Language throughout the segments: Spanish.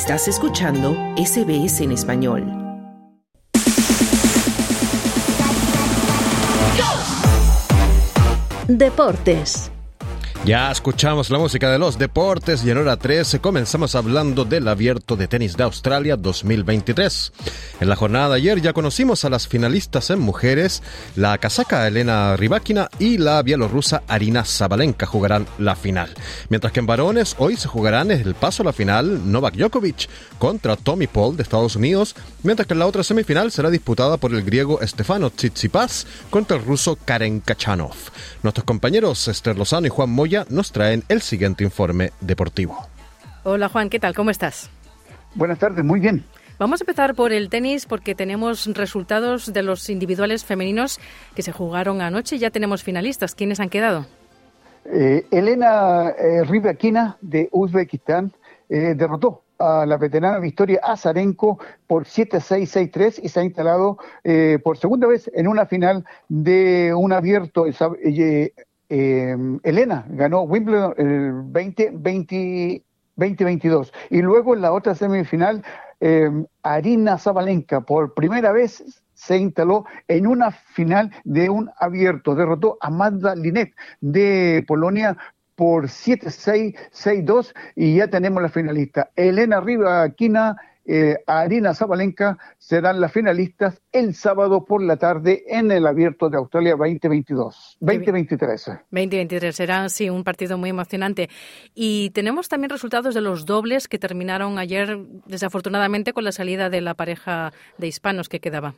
Estás escuchando SBS en español. Deportes. Ya escuchamos la música de los deportes y en hora 13 comenzamos hablando del abierto de tenis de Australia 2023. En la jornada de ayer ya conocimos a las finalistas en mujeres, la casaca Elena Rybakina y la bielorrusa Arina Zabalenka jugarán la final. Mientras que en varones hoy se jugarán el paso a la final Novak Djokovic contra Tommy Paul de Estados Unidos, mientras que en la otra semifinal será disputada por el griego Stefano Tsitsipas contra el ruso Karen Kachanov. Nuestros compañeros Esther Lozano y Juan Moya nos traen el siguiente informe deportivo. Hola Juan, ¿qué tal? ¿Cómo estás? Buenas tardes, muy bien. Vamos a empezar por el tenis porque tenemos resultados de los individuales femeninos que se jugaron anoche. Ya tenemos finalistas. ¿Quiénes han quedado? Eh, Elena eh, Rybakina de Uzbekistán eh, derrotó a la veterana Victoria Azarenko por 7-6-6-3 y se ha instalado eh, por segunda vez en una final de un abierto eh, eh, Elena ganó Wimbledon el 20, 2022 y luego en la otra semifinal eh, Arina Zabalenka por primera vez se instaló en una final de un abierto. Derrotó a Magda Linet de Polonia por 7-6, 6-2 y ya tenemos la finalista. Elena Rivaquina eh, Arina Zabalenka serán las finalistas el sábado por la tarde en el Abierto de Australia 2022, 2023. 2023 será, sí, un partido muy emocionante. Y tenemos también resultados de los dobles que terminaron ayer, desafortunadamente, con la salida de la pareja de hispanos que quedaba.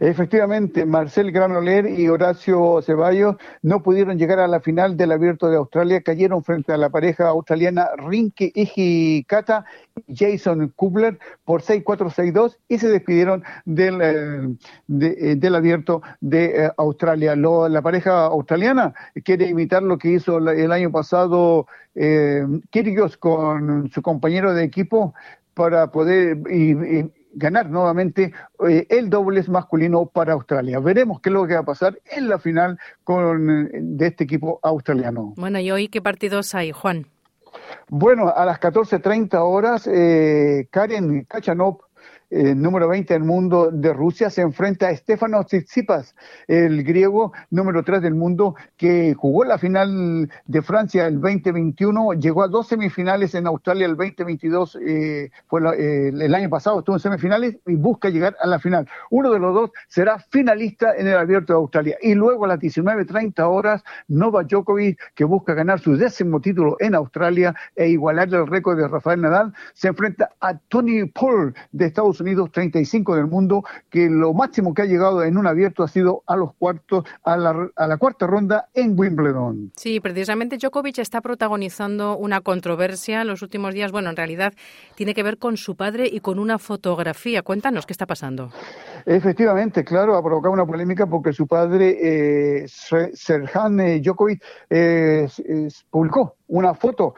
Efectivamente, Marcel Granoller y Horacio Ceballos no pudieron llegar a la final del Abierto de Australia, cayeron frente a la pareja australiana Rinky Ijikata y Jason Kubler por 6-4-6-2 y se despidieron del, eh, de, eh, del Abierto de eh, Australia. Lo, la pareja australiana quiere imitar lo que hizo el año pasado eh, con su compañero de equipo para poder y, ganar nuevamente eh, el dobles masculino para Australia. Veremos qué es lo que va a pasar en la final con, de este equipo australiano. Bueno, ¿y hoy qué partidos hay, Juan? Bueno, a las 14.30 horas, eh, Karen Kachanov eh, número 20 del mundo de Rusia, se enfrenta a Stefanos Tsitsipas, el griego número 3 del mundo, que jugó la final de Francia el 2021, llegó a dos semifinales en Australia el 2022, eh, fue la, eh, el año pasado estuvo en semifinales y busca llegar a la final. Uno de los dos será finalista en el Abierto de Australia. Y luego a las 19.30 horas, Novak Djokovic, que busca ganar su décimo título en Australia e igualar el récord de Rafael Nadal, se enfrenta a Tony Paul de Estados Unidos, 35 del mundo, que lo máximo que ha llegado en un abierto ha sido a los cuartos, a la, a la cuarta ronda en Wimbledon. Sí, precisamente Djokovic está protagonizando una controversia en los últimos días. Bueno, en realidad tiene que ver con su padre y con una fotografía. Cuéntanos qué está pasando. Efectivamente, claro, ha provocado una polémica porque su padre, eh, Serhan Djokovic, eh, publicó una foto,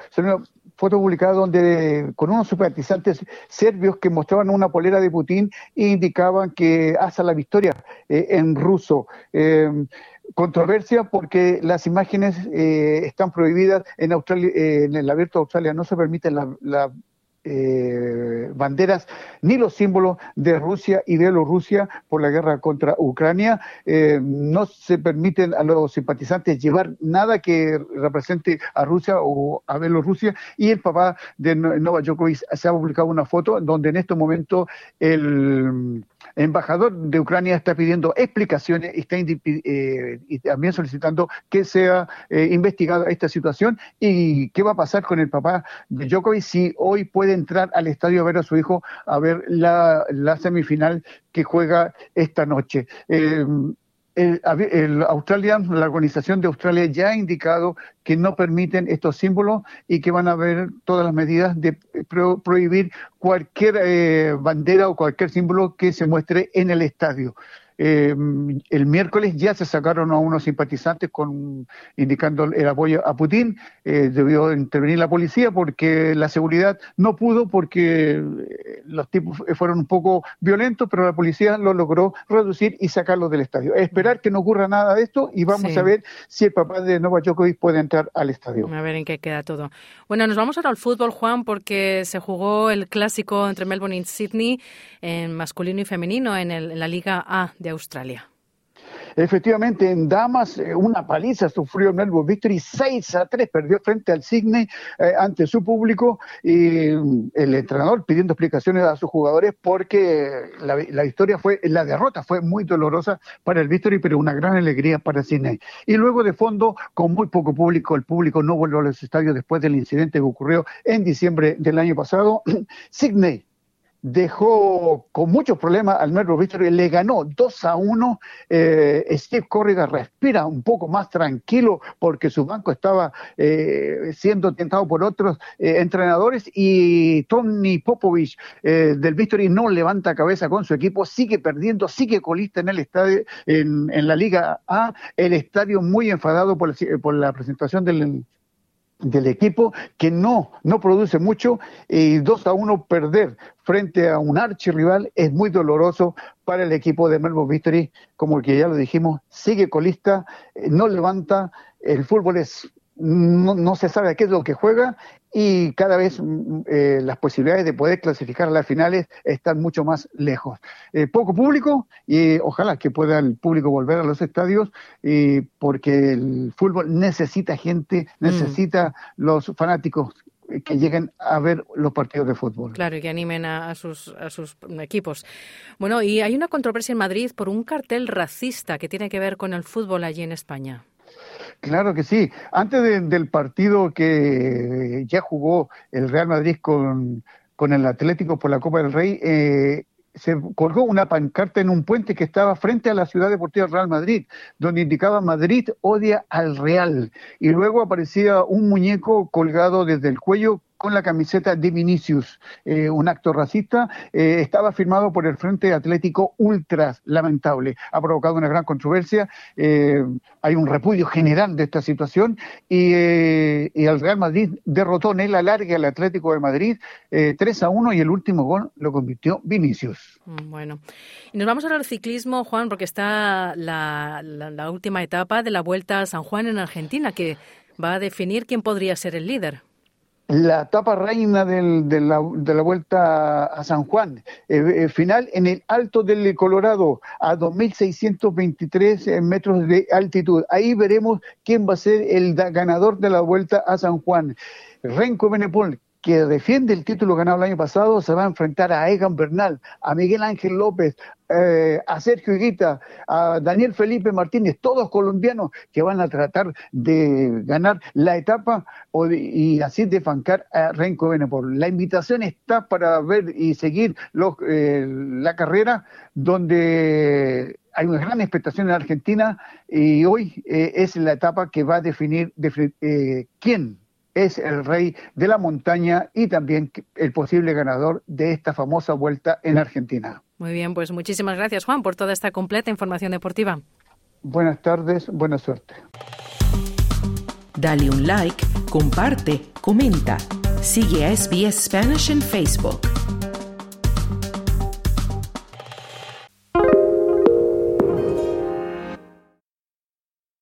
foto publicada donde con unos simpatizantes serbios que mostraban una polera de Putin e indicaban que hasta la victoria eh, en ruso. Eh, controversia porque las imágenes eh, están prohibidas en Australia, eh, en el abierto de Australia no se permiten la, la eh, banderas ni los símbolos de Rusia y Bielorrusia por la guerra contra Ucrania. Eh, no se permiten a los simpatizantes llevar nada que represente a Rusia o a Bielorrusia. Y el papá de Novak Djokovic se ha publicado una foto donde en este momento el embajador de Ucrania está pidiendo explicaciones está eh, y también solicitando que sea eh, investigada esta situación y qué va a pasar con el papá de Djokovic si hoy puede entrar al estadio a ver a su hijo a ver la, la semifinal que juega esta noche. Eh, el, el Australia, la organización de Australia ya ha indicado que no permiten estos símbolos y que van a haber todas las medidas de pro, prohibir cualquier eh, bandera o cualquier símbolo que se muestre en el estadio. El miércoles ya se sacaron a unos simpatizantes con indicando el apoyo a Putin. debió intervenir la policía porque la seguridad no pudo porque los tipos fueron un poco violentos, pero la policía lo logró reducir y sacarlos del estadio. Esperar que no ocurra nada de esto y vamos a ver si el papá de Novak Djokovic puede entrar al estadio. A ver en qué queda todo. Bueno, nos vamos ahora al fútbol, Juan, porque se jugó el clásico entre Melbourne y Sydney en masculino y femenino en, en la Liga A de Australia. Efectivamente, en Damas, eh, una paliza sufrió Melbourne Victory, 6 a 3, perdió frente al Sydney eh, ante su público y mm, el entrenador pidiendo explicaciones a sus jugadores porque la, la, historia fue, la derrota fue muy dolorosa para el Victory, pero una gran alegría para Sydney. Y luego de fondo, con muy poco público, el público no volvió a los estadios después del incidente que ocurrió en diciembre del año pasado. Sydney dejó con muchos problemas al Melbourne Victory, le ganó 2 a 1. Eh, Steve Corrigan respira un poco más tranquilo porque su banco estaba eh, siendo tentado por otros eh, entrenadores y Tony Popovich del Victory no levanta cabeza con su equipo, sigue perdiendo, sigue colista en el estadio, en, en la Liga A, el estadio muy enfadado por, por la presentación del del equipo que no, no produce mucho y 2 a 1 perder frente a un archirrival es muy doloroso para el equipo de Melbourne Victory, como el que ya lo dijimos, sigue colista, eh, no levanta, el fútbol es no, no, se sabe qué es lo que juega y cada vez mm, eh, las posibilidades de poder clasificar a las finales están mucho más lejos. Eh, poco público y ojalá que pueda el público volver a los estadios y porque el fútbol necesita gente, mm. necesita los fanáticos que lleguen a ver los partidos de fútbol. Claro, y que animen a, sus, a sus equipos. Bueno, y hay una controversia en Madrid por un cartel racista que tiene que ver con el fútbol allí en España. Claro que sí. Antes del partido que ya jugó el Real Madrid con, con el Atlético por la Copa del Rey, eh, se colgó una pancarta en un puente que estaba frente a la ciudad deportiva Real Madrid, donde indicaba Madrid odia al Real. Y luego aparecía un muñeco colgado desde el cuello con la camiseta de Vinicius, eh, un acto racista, eh, estaba firmado por el Frente Atlético Ultras, lamentable. Ha provocado una gran controversia, eh, hay un repudio general de esta situación y, el Real Madrid derrotó en el alargue al Atlético de Madrid 3 a 1 y el último gol lo convirtió Vinicius. Mm, bueno, y nos vamos ahora al ciclismo, Juan, porque está la última etapa de la Vuelta a San Juan en Argentina, que va a definir quién podría ser el líder la etapa reina de, la, vuelta a San Juan, eh, eh, final en el alto del Colorado, a 2.623 eh, metros de altitud. Ahí veremos quién va a ser el ganador de la vuelta a San Juan. Renko Benepol, que defiende el título ganado el año pasado, se va a enfrentar a Egan Bernal, a Miguel Ángel López, eh, a Sergio Higuita, a Daniel Felipe Martínez, todos colombianos que van a tratar de ganar la etapa y así defancar a Renko Benepol. La invitación está para ver y seguir eh, la carrera donde hay una gran expectación en Argentina y hoy eh, es la etapa que va a definir quién es el rey de la montaña y también el posible ganador de esta famosa vuelta en Argentina. Muy bien, pues muchísimas gracias Juan por toda esta completa información deportiva. Buenas tardes, buena suerte. Dale un like, comparte, comenta. Sigue a SBS Spanish en Facebook.